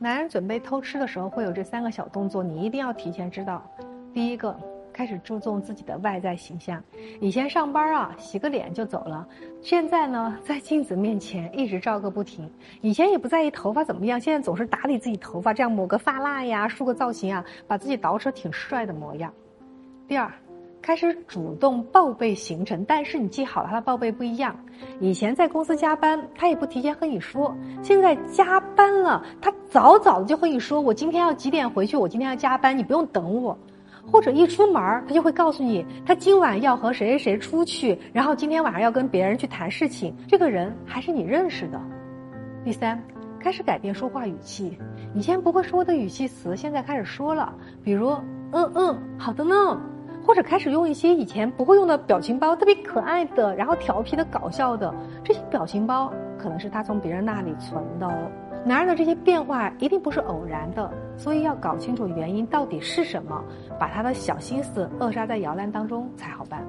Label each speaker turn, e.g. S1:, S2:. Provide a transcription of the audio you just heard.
S1: 男人准备偷吃的时候会有这三个小动作，你一定要提前知道。第一个，开始注重自己的外在形象。以前上班啊，洗个脸就走了，现在呢，在镜子面前一直照个不停。以前也不在意头发怎么样，现在总是打理自己头发，这样抹个发蜡呀，梳个造型啊，把自己捯饬挺帅的模样。第二。开始主动报备行程，但是你记好了，他的报备不一样。以前在公司加班，他也不提前和你说；现在加班了，他早早的就和你说：“我今天要几点回去？我今天要加班，你不用等我。”或者一出门他就会告诉你，他今晚要和谁谁谁出去，然后今天晚上要跟别人去谈事情。这个人还是你认识的。第三，开始改变说话语气，以前不会说的语气词，现在开始说了，比如“嗯嗯，好的呢。”或者开始用一些以前不会用的表情包，特别可爱的，然后调皮的、搞笑的这些表情包，可能是他从别人那里存的。男人的这些变化一定不是偶然的，所以要搞清楚原因到底是什么，把他的小心思扼杀在摇篮当中才好办。